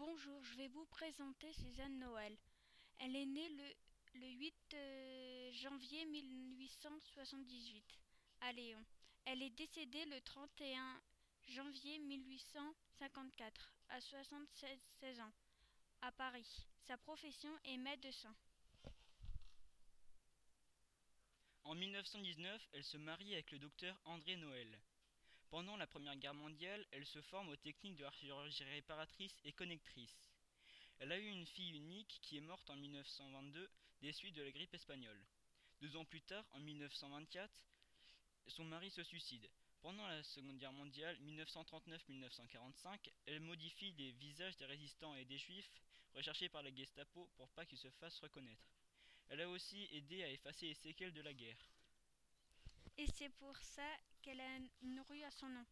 Bonjour, je vais vous présenter Suzanne Noël. Elle est née le, le 8 euh, janvier 1878 à Lyon. Elle est décédée le 31 janvier 1854 à 76 ans à Paris. Sa profession est médecin. En 1919, elle se marie avec le docteur André Noël. Pendant la Première Guerre mondiale, elle se forme aux techniques de la chirurgie réparatrice et connectrice. Elle a eu une fille unique qui est morte en 1922 des suites de la grippe espagnole. Deux ans plus tard, en 1924, son mari se suicide. Pendant la Seconde Guerre mondiale, 1939-1945, elle modifie les visages des résistants et des juifs recherchés par la Gestapo pour pas qu'ils se fassent reconnaître. Elle a aussi aidé à effacer les séquelles de la guerre. Et c'est pour ça qu'elle a une rue à son nom.